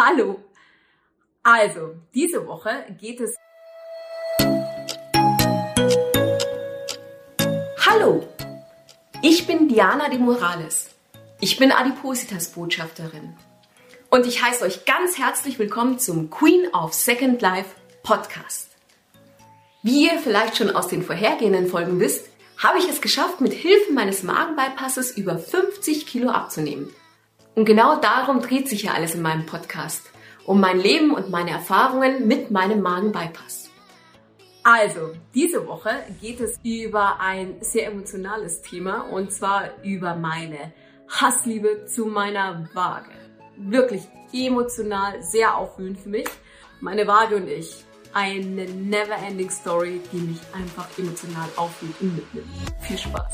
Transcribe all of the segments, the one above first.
Hallo. Also, diese Woche geht es. Hallo. Ich bin Diana de Morales. Ich bin Adipositas-Botschafterin. Und ich heiße euch ganz herzlich willkommen zum Queen of Second Life Podcast. Wie ihr vielleicht schon aus den vorhergehenden Folgen wisst, habe ich es geschafft, mit Hilfe meines Magenbypasses über 50 Kilo abzunehmen. Und genau darum dreht sich ja alles in meinem Podcast. Um mein Leben und meine Erfahrungen mit meinem Magenbypass. Also, diese Woche geht es über ein sehr emotionales Thema und zwar über meine Hassliebe zu meiner Waage. Wirklich emotional, sehr aufwühlend für mich. Meine Waage und ich eine never-ending Story, die mich einfach emotional aufwühlt und mitnimmt. Viel Spaß!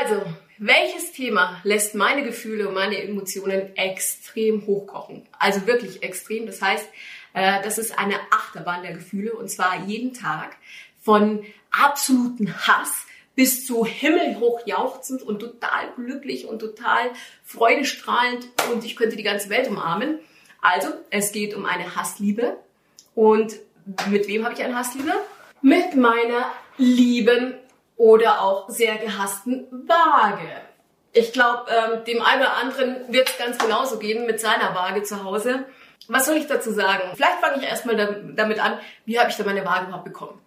Also, welches Thema lässt meine Gefühle und meine Emotionen extrem hochkochen? Also wirklich extrem. Das heißt, äh, das ist eine Achterbahn der Gefühle und zwar jeden Tag von absoluten Hass bis zu himmelhoch jauchzend und total glücklich und total freudestrahlend und ich könnte die ganze Welt umarmen. Also, es geht um eine Hassliebe. Und mit wem habe ich eine Hassliebe? Mit meiner lieben oder auch sehr gehassten Waage. Ich glaube, ähm, dem einen oder anderen wird es ganz genauso gehen mit seiner Waage zu Hause. Was soll ich dazu sagen? Vielleicht fange ich erstmal damit an, wie habe ich da meine Waage überhaupt bekommen?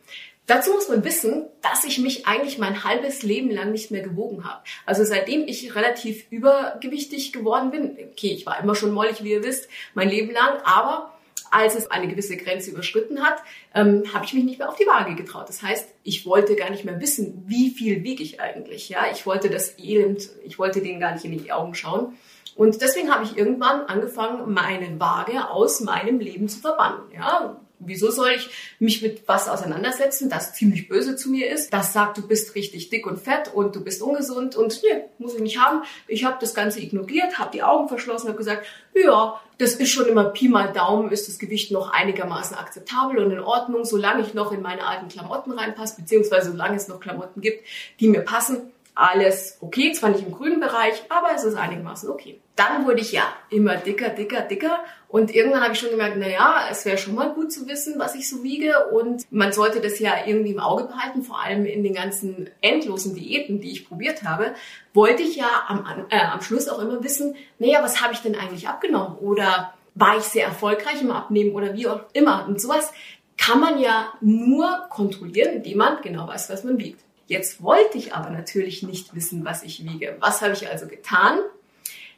Dazu muss man wissen, dass ich mich eigentlich mein halbes Leben lang nicht mehr gewogen habe. Also seitdem ich relativ übergewichtig geworden bin, okay, ich war immer schon mollig, wie ihr wisst, mein Leben lang, aber als es eine gewisse Grenze überschritten hat, ähm, habe ich mich nicht mehr auf die Waage getraut. Das heißt, ich wollte gar nicht mehr wissen, wie viel wiege ich eigentlich. Ja, ich wollte das Elend, ich wollte denen gar nicht in die Augen schauen. Und deswegen habe ich irgendwann angefangen, meine Waage aus meinem Leben zu verbannen. Ja, Wieso soll ich mich mit was auseinandersetzen, das ziemlich böse zu mir ist, das sagt, du bist richtig dick und fett und du bist ungesund und nee, muss ich nicht haben. Ich habe das Ganze ignoriert, habe die Augen verschlossen, habe gesagt, ja, das ist schon immer Pi mal Daumen, ist das Gewicht noch einigermaßen akzeptabel und in Ordnung, solange ich noch in meine alten Klamotten reinpasse, beziehungsweise solange es noch Klamotten gibt, die mir passen, alles okay, zwar nicht im grünen Bereich, aber es ist einigermaßen okay. Dann wurde ich ja immer dicker, dicker, dicker und irgendwann habe ich schon gemerkt, na ja, es wäre schon mal gut zu wissen, was ich so wiege und man sollte das ja irgendwie im Auge behalten, vor allem in den ganzen endlosen Diäten, die ich probiert habe, wollte ich ja am, äh, am Schluss auch immer wissen, naja, was habe ich denn eigentlich abgenommen oder war ich sehr erfolgreich im Abnehmen oder wie auch immer und sowas kann man ja nur kontrollieren, indem man genau weiß, was man wiegt. Jetzt wollte ich aber natürlich nicht wissen, was ich wiege. Was habe ich also getan?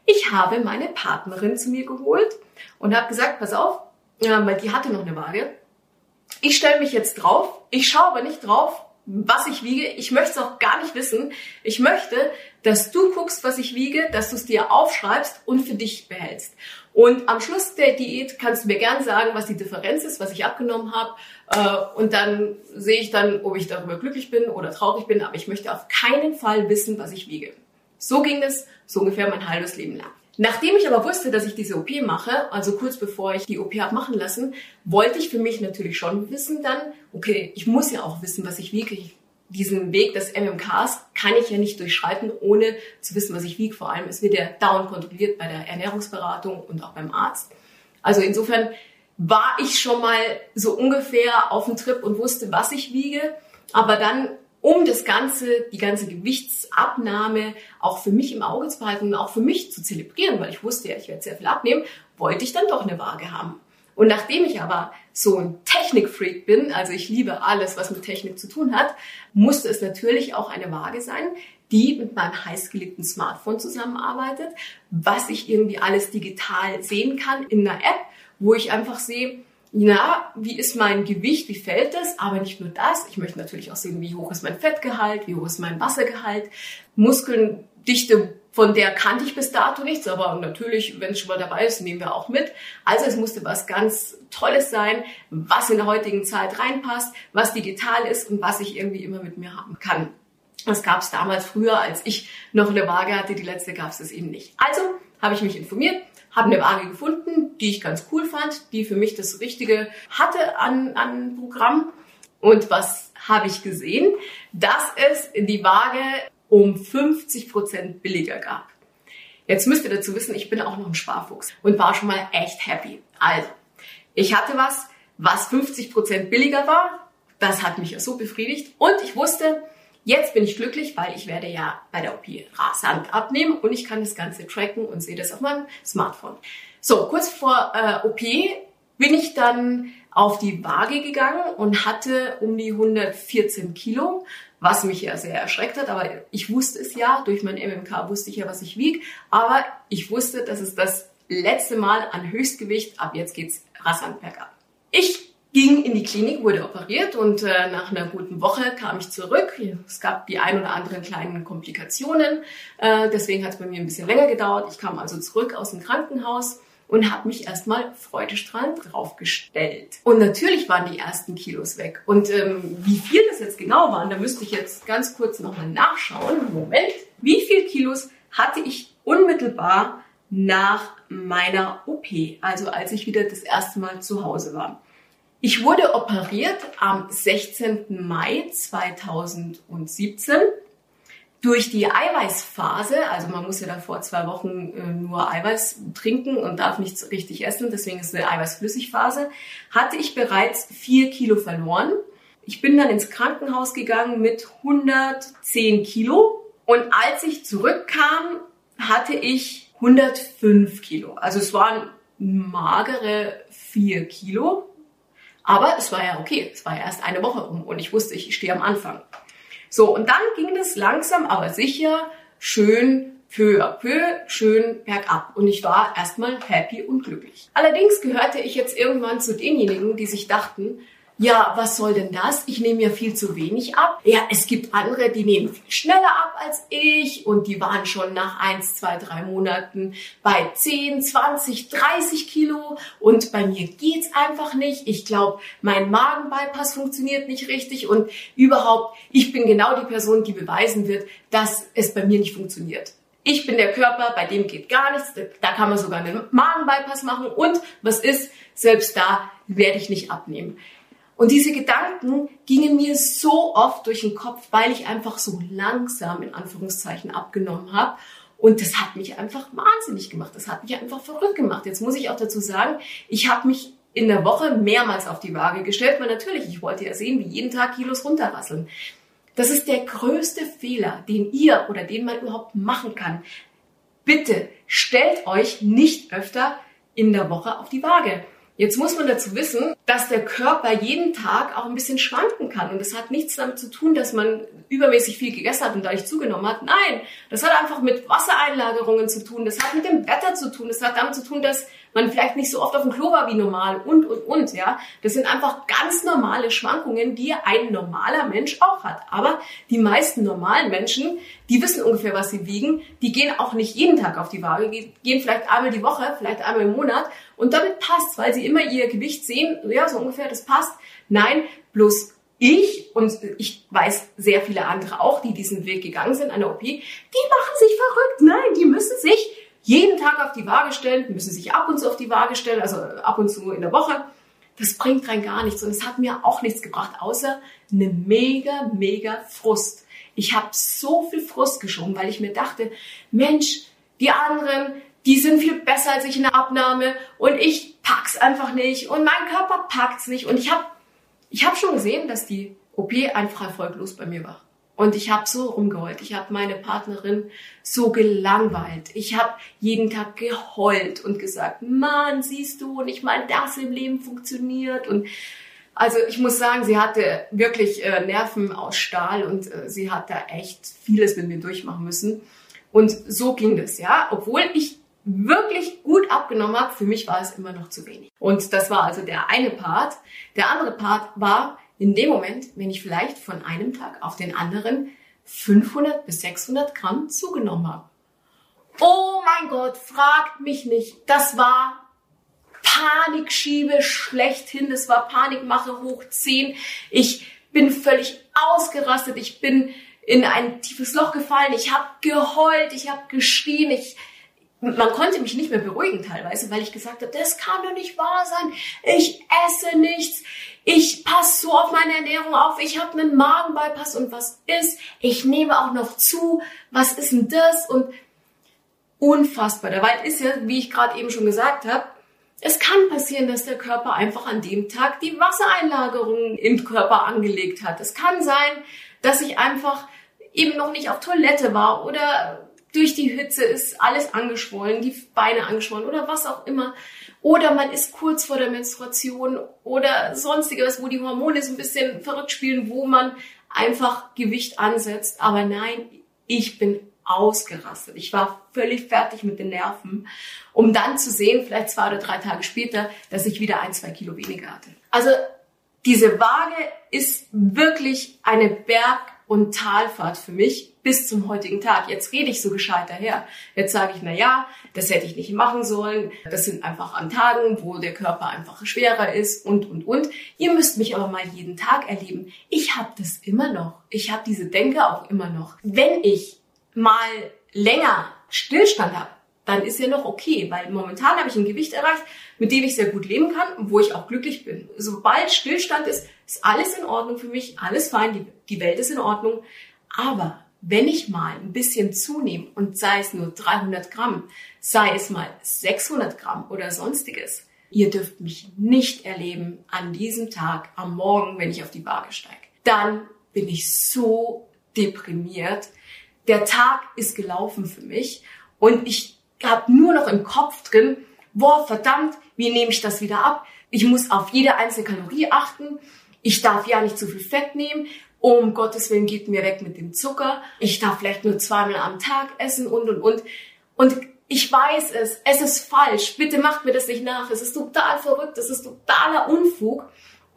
Ich habe meine Partnerin zu mir geholt und habe gesagt, pass auf, weil die hatte noch eine Waage. Ich stelle mich jetzt drauf. Ich schaue aber nicht drauf, was ich wiege. Ich möchte es auch gar nicht wissen. Ich möchte, dass du guckst, was ich wiege, dass du es dir aufschreibst und für dich behältst. Und am Schluss der Diät kannst du mir gern sagen, was die Differenz ist, was ich abgenommen habe. Äh, und dann sehe ich dann, ob ich darüber glücklich bin oder traurig bin. Aber ich möchte auf keinen Fall wissen, was ich wiege. So ging es so ungefähr mein halbes Leben lang. Nachdem ich aber wusste, dass ich diese OP mache, also kurz bevor ich die OP habe machen lassen, wollte ich für mich natürlich schon wissen dann, okay, ich muss ja auch wissen, was ich wiege. Ich diesen Weg des MMKs kann ich ja nicht durchschreiten, ohne zu wissen, was ich wiege. Vor allem, es wird ja dauernd kontrolliert bei der Ernährungsberatung und auch beim Arzt. Also insofern war ich schon mal so ungefähr auf dem Trip und wusste, was ich wiege. Aber dann, um das Ganze, die ganze Gewichtsabnahme auch für mich im Auge zu behalten und auch für mich zu zelebrieren, weil ich wusste ja, ich werde sehr viel abnehmen, wollte ich dann doch eine Waage haben. Und nachdem ich aber so ein Technikfreak bin, also ich liebe alles, was mit Technik zu tun hat, musste es natürlich auch eine Waage sein, die mit meinem heißgeliebten Smartphone zusammenarbeitet, was ich irgendwie alles digital sehen kann in einer App, wo ich einfach sehe, na, wie ist mein Gewicht, wie fällt es? Aber nicht nur das, ich möchte natürlich auch sehen, wie hoch ist mein Fettgehalt, wie hoch ist mein Wassergehalt, Muskeldichte von der kannte ich bis dato nichts, aber natürlich, wenn es schon mal dabei ist, nehmen wir auch mit. Also es musste was ganz Tolles sein, was in der heutigen Zeit reinpasst, was digital ist und was ich irgendwie immer mit mir haben kann. Das gab es damals früher, als ich noch eine Waage hatte. Die letzte gab es das eben nicht. Also habe ich mich informiert, habe eine Waage gefunden, die ich ganz cool fand, die für mich das Richtige hatte an, an Programm. Und was habe ich gesehen? Dass es die Waage um 50 Prozent billiger gab. Jetzt müsst ihr dazu wissen, ich bin auch noch ein Sparfuchs und war schon mal echt happy. Also, ich hatte was, was 50 Prozent billiger war. Das hat mich ja so befriedigt. Und ich wusste, jetzt bin ich glücklich, weil ich werde ja bei der OP rasant abnehmen und ich kann das Ganze tracken und sehe das auf meinem Smartphone. So, kurz vor äh, OP bin ich dann auf die Waage gegangen und hatte um die 114 Kilo, was mich ja sehr erschreckt hat. Aber ich wusste es ja, durch mein MMK wusste ich ja, was ich wiege. Aber ich wusste, dass es das letzte Mal an Höchstgewicht, ab jetzt geht's rasant bergab. Ich ging in die Klinik, wurde operiert und äh, nach einer guten Woche kam ich zurück. Es gab die ein oder anderen kleinen Komplikationen, äh, deswegen hat es bei mir ein bisschen länger gedauert. Ich kam also zurück aus dem Krankenhaus und habe mich erstmal freudestrahlend draufgestellt. Und natürlich waren die ersten Kilos weg. Und ähm, wie viel das jetzt genau waren, da müsste ich jetzt ganz kurz nochmal nachschauen. Moment. Wie viel Kilos hatte ich unmittelbar nach meiner OP, also als ich wieder das erste Mal zu Hause war? Ich wurde operiert am 16. Mai 2017 durch die Eiweißphase, also man muss ja davor zwei Wochen äh, nur Eiweiß trinken und darf nichts richtig essen, deswegen ist eine Eiweißflüssigphase, hatte ich bereits vier Kilo verloren. Ich bin dann ins Krankenhaus gegangen mit 110 Kilo und als ich zurückkam, hatte ich 105 Kilo. Also es waren magere vier Kilo, aber es war ja okay. Es war ja erst eine Woche um und ich wusste, ich stehe am Anfang. So, und dann ging es langsam, aber sicher, schön peu à peu, schön bergab. Und ich war erstmal happy und glücklich. Allerdings gehörte ich jetzt irgendwann zu denjenigen, die sich dachten, ja, was soll denn das? Ich nehme ja viel zu wenig ab. Ja, es gibt andere, die nehmen viel schneller ab als ich und die waren schon nach eins, zwei, drei Monaten bei 10, 20, 30 Kilo und bei mir geht's einfach nicht. Ich glaube, mein Magenbypass funktioniert nicht richtig und überhaupt, ich bin genau die Person, die beweisen wird, dass es bei mir nicht funktioniert. Ich bin der Körper, bei dem geht gar nichts. Da kann man sogar einen Magenbypass machen und was ist, selbst da werde ich nicht abnehmen. Und diese Gedanken gingen mir so oft durch den Kopf, weil ich einfach so langsam in Anführungszeichen abgenommen habe. Und das hat mich einfach wahnsinnig gemacht. Das hat mich einfach verrückt gemacht. Jetzt muss ich auch dazu sagen, ich habe mich in der Woche mehrmals auf die Waage gestellt, weil natürlich, ich wollte ja sehen, wie jeden Tag Kilos runterrasseln. Das ist der größte Fehler, den ihr oder den man überhaupt machen kann. Bitte stellt euch nicht öfter in der Woche auf die Waage. Jetzt muss man dazu wissen, dass der Körper jeden Tag auch ein bisschen schwanken kann. Und das hat nichts damit zu tun, dass man übermäßig viel gegessen hat und dadurch zugenommen hat. Nein, das hat einfach mit Wassereinlagerungen zu tun. Das hat mit dem Wetter zu tun. Das hat damit zu tun, dass man vielleicht nicht so oft auf dem Klo war wie normal und, und, und, ja. Das sind einfach ganz normale Schwankungen, die ein normaler Mensch auch hat. Aber die meisten normalen Menschen, die wissen ungefähr, was sie wiegen, die gehen auch nicht jeden Tag auf die Waage, gehen vielleicht einmal die Woche, vielleicht einmal im Monat und damit passt, weil sie immer ihr Gewicht sehen, ja, so ungefähr, das passt. Nein, bloß ich und ich weiß sehr viele andere auch, die diesen Weg gegangen sind an der OP, die machen sich verrückt. Nein, die müssen sich jeden Tag auf die Waage stellen, müssen sich ab und zu auf die Waage stellen, also ab und zu in der Woche. Das bringt rein gar nichts und es hat mir auch nichts gebracht, außer eine mega, mega Frust. Ich habe so viel Frust geschoben, weil ich mir dachte, Mensch, die anderen, die sind viel besser als ich in der Abnahme und ich pack's einfach nicht und mein Körper packt's nicht und ich habe ich hab schon gesehen, dass die OP einfach erfolglos bei mir war. Und ich habe so rumgeheult. Ich habe meine Partnerin so gelangweilt. Ich habe jeden Tag geheult und gesagt, Mann, siehst du, nicht mal das im Leben funktioniert. Und also ich muss sagen, sie hatte wirklich äh, Nerven aus Stahl und äh, sie hat da echt vieles mit mir durchmachen müssen. Und so ging das, ja. Obwohl ich wirklich gut abgenommen habe, für mich war es immer noch zu wenig. Und das war also der eine Part. Der andere Part war, in dem Moment, wenn ich vielleicht von einem Tag auf den anderen 500 bis 600 Gramm zugenommen habe. Oh mein Gott, fragt mich nicht. Das war Panikschiebe schlechthin. Das war Panikmache hoch 10. Ich bin völlig ausgerastet. Ich bin in ein tiefes Loch gefallen. Ich habe geheult. Ich habe geschrien. Ich, man konnte mich nicht mehr beruhigen teilweise, weil ich gesagt habe, das kann doch nicht wahr sein. Ich esse nichts. Ich passe so auf meine Ernährung auf. Ich habe einen Magenbypass und was ist? Ich nehme auch noch zu. Was ist denn das? Und unfassbar. Der Wald ist ja, wie ich gerade eben schon gesagt habe, es kann passieren, dass der Körper einfach an dem Tag die Wassereinlagerung im Körper angelegt hat. Es kann sein, dass ich einfach eben noch nicht auf Toilette war oder durch die Hitze ist alles angeschwollen, die Beine angeschwollen oder was auch immer. Oder man ist kurz vor der Menstruation oder sonstiges, wo die Hormone so ein bisschen verrückt spielen, wo man einfach Gewicht ansetzt. Aber nein, ich bin ausgerastet. Ich war völlig fertig mit den Nerven, um dann zu sehen, vielleicht zwei oder drei Tage später, dass ich wieder ein, zwei Kilo weniger hatte. Also diese Waage ist wirklich eine Berg- und Talfahrt für mich bis zum heutigen Tag. Jetzt rede ich so gescheit daher. Jetzt sage ich, na ja, das hätte ich nicht machen sollen. Das sind einfach an Tagen, wo der Körper einfach schwerer ist und, und, und. Ihr müsst mich aber mal jeden Tag erleben. Ich habe das immer noch. Ich habe diese Denke auch immer noch. Wenn ich mal länger Stillstand habe, dann ist ja noch okay, weil momentan habe ich ein Gewicht erreicht, mit dem ich sehr gut leben kann und wo ich auch glücklich bin. Sobald Stillstand ist, ist alles in Ordnung für mich, alles fein, die, die Welt ist in Ordnung. Aber wenn ich mal ein bisschen zunehme und sei es nur 300 Gramm, sei es mal 600 Gramm oder sonstiges, ihr dürft mich nicht erleben an diesem Tag, am Morgen, wenn ich auf die Waage steige. Dann bin ich so deprimiert. Der Tag ist gelaufen für mich und ich habe nur noch im Kopf drin, boah, verdammt, wie nehme ich das wieder ab? Ich muss auf jede einzelne Kalorie achten. Ich darf ja nicht zu viel Fett nehmen. Um Gottes Willen geht mir weg mit dem Zucker. Ich darf vielleicht nur zweimal am Tag essen und, und, und. Und ich weiß es. Es ist falsch. Bitte macht mir das nicht nach. Es ist total verrückt. Es ist totaler Unfug.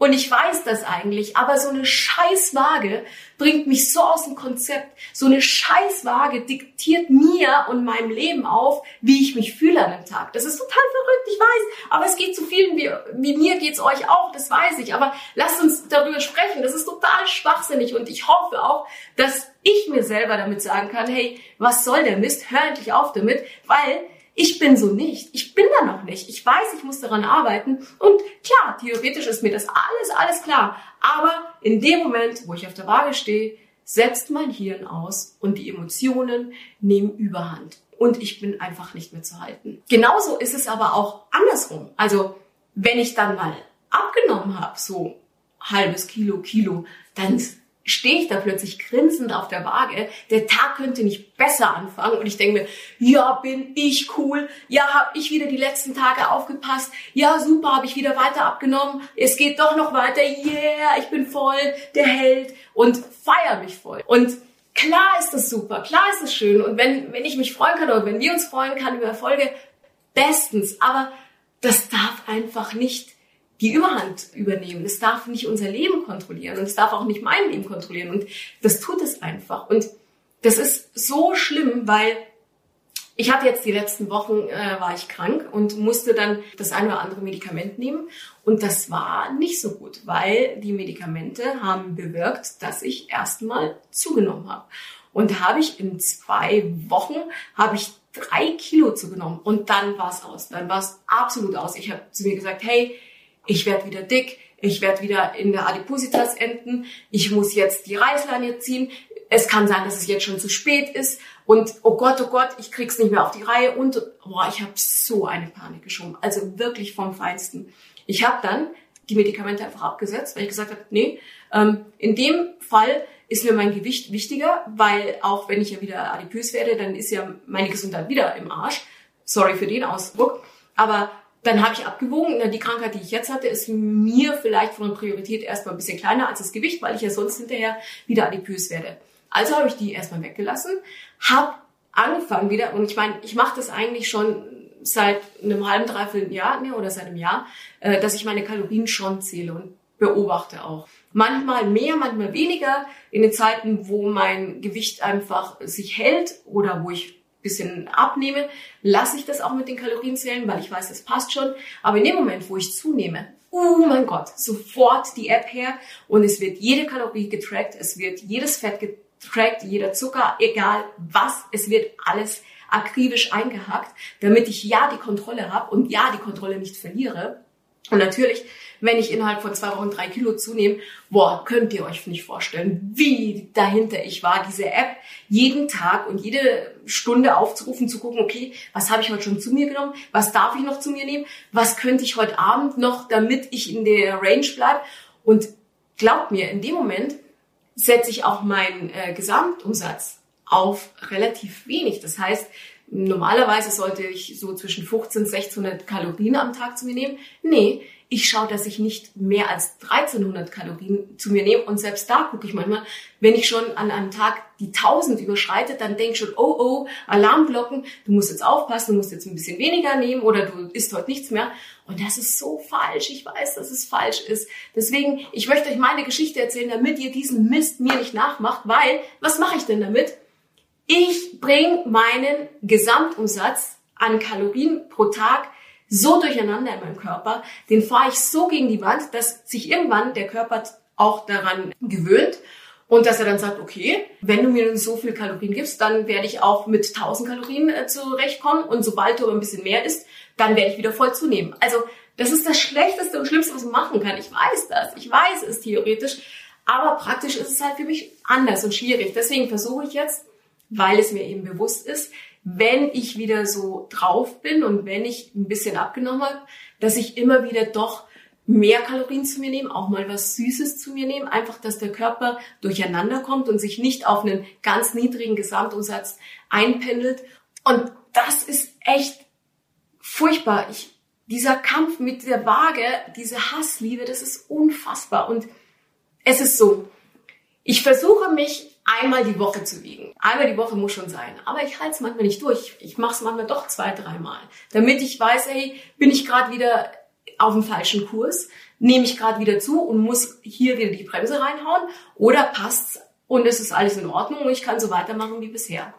Und ich weiß das eigentlich, aber so eine Scheißwaage bringt mich so aus dem Konzept. So eine Scheißwaage diktiert mir und meinem Leben auf, wie ich mich fühle an dem Tag. Das ist total verrückt, ich weiß. Aber es geht zu vielen, wie, wie mir geht's euch auch, das weiß ich. Aber lasst uns darüber sprechen. Das ist total schwachsinnig und ich hoffe auch, dass ich mir selber damit sagen kann, hey, was soll der Mist? Hör endlich auf damit, weil ich bin so nicht. Ich bin da noch nicht. Ich weiß, ich muss daran arbeiten. Und klar, theoretisch ist mir das alles, alles klar. Aber in dem Moment, wo ich auf der Waage stehe, setzt mein Hirn aus und die Emotionen nehmen überhand. Und ich bin einfach nicht mehr zu halten. Genauso ist es aber auch andersrum. Also, wenn ich dann mal abgenommen habe, so halbes Kilo, Kilo, dann stehe ich da plötzlich grinsend auf der Waage. Der Tag könnte nicht besser anfangen und ich denke mir, ja, bin ich cool. Ja, habe ich wieder die letzten Tage aufgepasst. Ja, super, habe ich wieder weiter abgenommen. Es geht doch noch weiter. Yeah, ich bin voll, der Held und feier mich voll. Und klar ist das super, klar ist das schön und wenn wenn ich mich freuen kann oder wenn wir uns freuen kann über Erfolge, bestens, aber das darf einfach nicht die Überhand übernehmen. Es darf nicht unser Leben kontrollieren und es darf auch nicht mein Leben kontrollieren. Und das tut es einfach. Und das ist so schlimm, weil ich hatte jetzt die letzten Wochen, äh, war ich krank und musste dann das eine oder andere Medikament nehmen. Und das war nicht so gut, weil die Medikamente haben bewirkt, dass ich erstmal zugenommen habe. Und da habe ich in zwei Wochen, habe ich drei Kilo zugenommen. Und dann war es aus. Dann war es absolut aus. Ich habe zu mir gesagt, hey, ich werde wieder dick, ich werde wieder in der Adipositas enden, ich muss jetzt die Reißleine ziehen, es kann sein, dass es jetzt schon zu spät ist und oh Gott, oh Gott, ich krieg's nicht mehr auf die Reihe und boah, ich habe so eine Panik geschoben, also wirklich vom Feinsten. Ich habe dann die Medikamente einfach abgesetzt, weil ich gesagt habe, nee, ähm, in dem Fall ist mir mein Gewicht wichtiger, weil auch wenn ich ja wieder adipös werde, dann ist ja meine Gesundheit wieder im Arsch. Sorry für den Ausdruck, aber dann habe ich abgewogen, die Krankheit, die ich jetzt hatte, ist mir vielleicht von der Priorität erstmal ein bisschen kleiner als das Gewicht, weil ich ja sonst hinterher wieder adipös werde. Also habe ich die erstmal weggelassen, habe angefangen wieder, und ich meine, ich mache das eigentlich schon seit einem halben, dreiviertel Jahr ne, oder seit einem Jahr, äh, dass ich meine Kalorien schon zähle und beobachte auch. Manchmal mehr, manchmal weniger. In den Zeiten, wo mein Gewicht einfach sich hält oder wo ich bisschen abnehme, lasse ich das auch mit den Kalorien zählen, weil ich weiß, das passt schon. Aber in dem Moment, wo ich zunehme, oh mein Gott, sofort die App her und es wird jede Kalorie getrackt, es wird jedes Fett getrackt, jeder Zucker, egal was, es wird alles akribisch eingehackt, damit ich ja die Kontrolle habe und ja die Kontrolle nicht verliere. Und natürlich, wenn ich innerhalb von zwei Wochen drei Kilo zunehme, boah, könnt ihr euch nicht vorstellen, wie dahinter ich war, diese App jeden Tag und jede Stunde aufzurufen, zu gucken, okay, was habe ich heute schon zu mir genommen, was darf ich noch zu mir nehmen, was könnte ich heute Abend noch, damit ich in der Range bleibe. Und glaubt mir, in dem Moment setze ich auch meinen äh, Gesamtumsatz auf relativ wenig. Das heißt, normalerweise sollte ich so zwischen 15 und 1600 Kalorien am Tag zu mir nehmen. Nee, ich schaue, dass ich nicht mehr als 1300 Kalorien zu mir nehme. Und selbst da gucke ich manchmal, wenn ich schon an einem Tag die 1000 überschreite, dann denke ich schon, oh oh, Alarmglocken, du musst jetzt aufpassen, du musst jetzt ein bisschen weniger nehmen oder du isst heute nichts mehr. Und das ist so falsch. Ich weiß, dass es falsch ist. Deswegen, ich möchte euch meine Geschichte erzählen, damit ihr diesen Mist mir nicht nachmacht, weil, was mache ich denn damit? Ich bringe meinen Gesamtumsatz an Kalorien pro Tag so durcheinander in meinem Körper, den fahre ich so gegen die Wand, dass sich irgendwann der Körper auch daran gewöhnt und dass er dann sagt, okay, wenn du mir so viel Kalorien gibst, dann werde ich auch mit 1000 Kalorien äh, zurechtkommen und sobald du ein bisschen mehr isst, dann werde ich wieder voll zunehmen. Also das ist das Schlechteste und Schlimmste, was man machen kann. Ich weiß das. Ich weiß es theoretisch. Aber praktisch ist es halt für mich anders und schwierig. Deswegen versuche ich jetzt, weil es mir eben bewusst ist, wenn ich wieder so drauf bin und wenn ich ein bisschen abgenommen habe, dass ich immer wieder doch mehr Kalorien zu mir nehme, auch mal was Süßes zu mir nehme, einfach, dass der Körper durcheinander kommt und sich nicht auf einen ganz niedrigen Gesamtumsatz einpendelt. Und das ist echt furchtbar. Ich, dieser Kampf mit der Waage, diese Hassliebe, das ist unfassbar. Und es ist so, ich versuche mich einmal die Woche zu wiegen. Einmal die Woche muss schon sein. Aber ich halte es manchmal nicht durch. Ich mache es manchmal doch zwei, dreimal. Damit ich weiß, hey, bin ich gerade wieder auf dem falschen Kurs? Nehme ich gerade wieder zu und muss hier wieder die Bremse reinhauen? Oder passt's und es ist alles in Ordnung und ich kann so weitermachen wie bisher?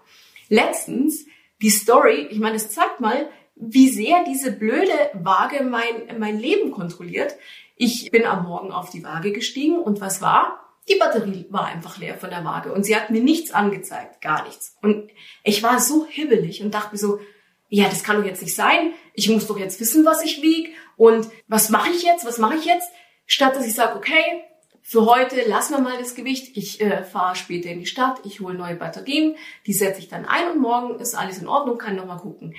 Letztens, die Story, ich meine, es zeigt mal, wie sehr diese blöde Waage mein, mein Leben kontrolliert. Ich bin am Morgen auf die Waage gestiegen und was war? Die Batterie war einfach leer von der Waage und sie hat mir nichts angezeigt, gar nichts. Und ich war so hibbelig und dachte mir so, ja, das kann doch jetzt nicht sein. Ich muss doch jetzt wissen, was ich wieg und was mache ich jetzt, was mache ich jetzt? Statt dass ich sage, okay, für heute lassen wir mal das Gewicht. Ich äh, fahre später in die Stadt, ich hole neue Batterien, die setze ich dann ein und morgen ist alles in Ordnung, kann nochmal gucken.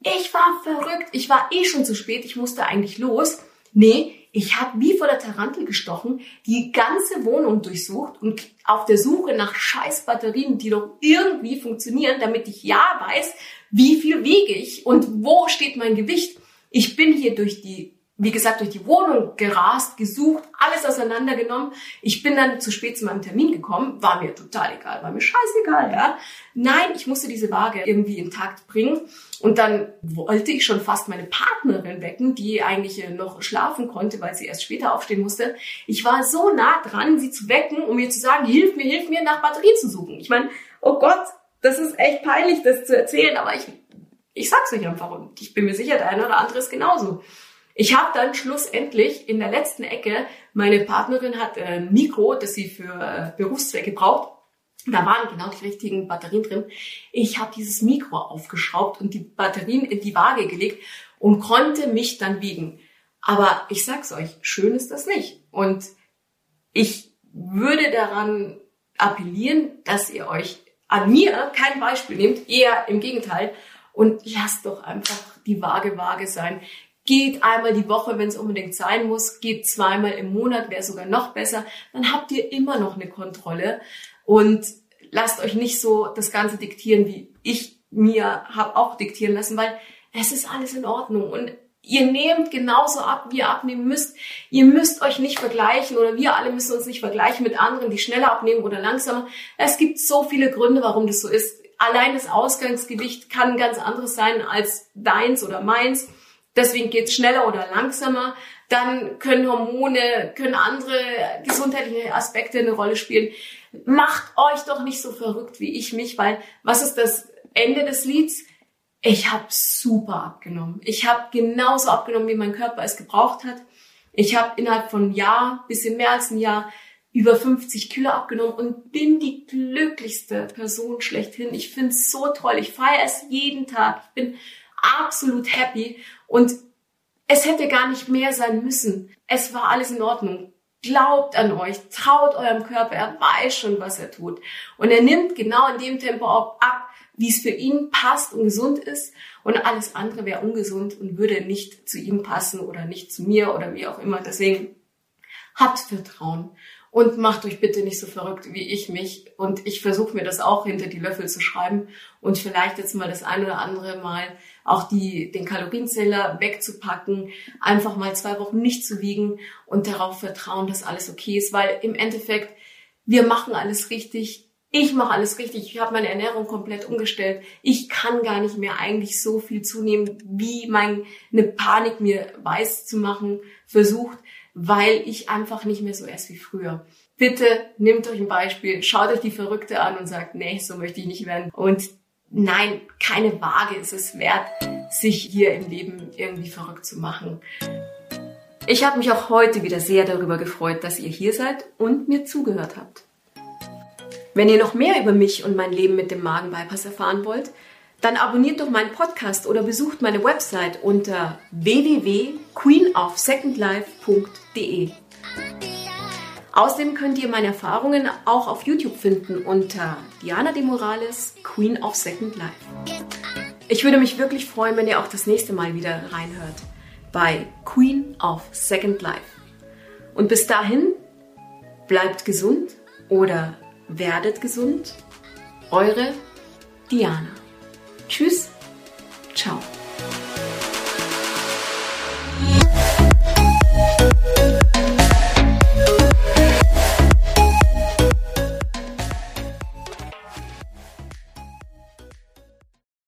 Ich war verrückt, ich war eh schon zu spät, ich musste eigentlich los. Nee, ich habe wie vor der Tarantel gestochen, die ganze Wohnung durchsucht und auf der Suche nach scheiß Batterien, die doch irgendwie funktionieren, damit ich ja weiß, wie viel wiege ich und wo steht mein Gewicht. Ich bin hier durch die wie gesagt, durch die Wohnung gerast, gesucht, alles auseinandergenommen. Ich bin dann zu spät zu meinem Termin gekommen, war mir total egal, war mir scheißegal, ja. Nein, ich musste diese Waage irgendwie intakt bringen. Und dann wollte ich schon fast meine Partnerin wecken, die eigentlich noch schlafen konnte, weil sie erst später aufstehen musste. Ich war so nah dran, sie zu wecken, um mir zu sagen, hilf mir, hilf mir, nach Batterien zu suchen. Ich meine, oh Gott, das ist echt peinlich, das zu erzählen, aber ich, ich sag's euch einfach und ich bin mir sicher, der eine oder andere ist genauso. Ich habe dann schlussendlich in der letzten Ecke, meine Partnerin hat äh, ein Mikro, das sie für äh, Berufszwecke braucht. Da waren genau die richtigen Batterien drin. Ich habe dieses Mikro aufgeschraubt und die Batterien in die Waage gelegt und konnte mich dann wiegen. Aber ich sag's euch, schön ist das nicht. Und ich würde daran appellieren, dass ihr euch an mir kein Beispiel nehmt, eher im Gegenteil. Und lasst doch einfach die Waage Waage sein. Geht einmal die Woche, wenn es unbedingt sein muss, geht zweimal im Monat, wäre sogar noch besser. Dann habt ihr immer noch eine Kontrolle und lasst euch nicht so das Ganze diktieren, wie ich mir habe auch diktieren lassen, weil es ist alles in Ordnung und ihr nehmt genauso ab, wie ihr abnehmen müsst. Ihr müsst euch nicht vergleichen oder wir alle müssen uns nicht vergleichen mit anderen, die schneller abnehmen oder langsamer. Es gibt so viele Gründe, warum das so ist. Allein das Ausgangsgewicht kann ganz anderes sein als deins oder meins. Deswegen geht's schneller oder langsamer. Dann können Hormone, können andere gesundheitliche Aspekte eine Rolle spielen. Macht euch doch nicht so verrückt wie ich mich, weil was ist das Ende des Lieds? Ich habe super abgenommen. Ich habe genauso abgenommen, wie mein Körper es gebraucht hat. Ich habe innerhalb von einem Jahr, bisschen mehr als ein Jahr, über 50 Kilo abgenommen und bin die glücklichste Person schlechthin. Ich finde es so toll. Ich feiere es jeden Tag. Ich bin absolut happy. Und Es hätte gar nicht mehr sein müssen. Es war alles in Ordnung. Glaubt an euch, traut eurem Körper, er weiß schon, was er tut. Und er nimmt genau in dem Tempo ab, wie es für ihn passt und gesund ist. Und alles andere wäre ungesund und würde nicht zu ihm passen oder nicht zu mir oder wie auch immer. Deswegen habt Vertrauen und macht euch bitte nicht so verrückt wie ich mich. Und ich versuche mir das auch hinter die Löffel zu schreiben und vielleicht jetzt mal das ein oder andere Mal auch die, den Kalorienzähler wegzupacken, einfach mal zwei Wochen nicht zu wiegen und darauf vertrauen, dass alles okay ist, weil im Endeffekt wir machen alles richtig. Ich mache alles richtig. Ich habe meine Ernährung komplett umgestellt. Ich kann gar nicht mehr eigentlich so viel zunehmen, wie meine Panik mir weiß zu machen versucht weil ich einfach nicht mehr so esse wie früher. Bitte nehmt euch ein Beispiel, schaut euch die Verrückte an und sagt, nee, so möchte ich nicht werden. Und nein, keine Waage ist es wert, sich hier im Leben irgendwie verrückt zu machen. Ich habe mich auch heute wieder sehr darüber gefreut, dass ihr hier seid und mir zugehört habt. Wenn ihr noch mehr über mich und mein Leben mit dem Magenbypass erfahren wollt, dann abonniert doch meinen Podcast oder besucht meine Website unter www.queenofsecondlife.de. Außerdem könnt ihr meine Erfahrungen auch auf YouTube finden unter Diana de Morales, Queen of Second Life. Ich würde mich wirklich freuen, wenn ihr auch das nächste Mal wieder reinhört bei Queen of Second Life. Und bis dahin, bleibt gesund oder werdet gesund. Eure Diana. Tschüss, ciao.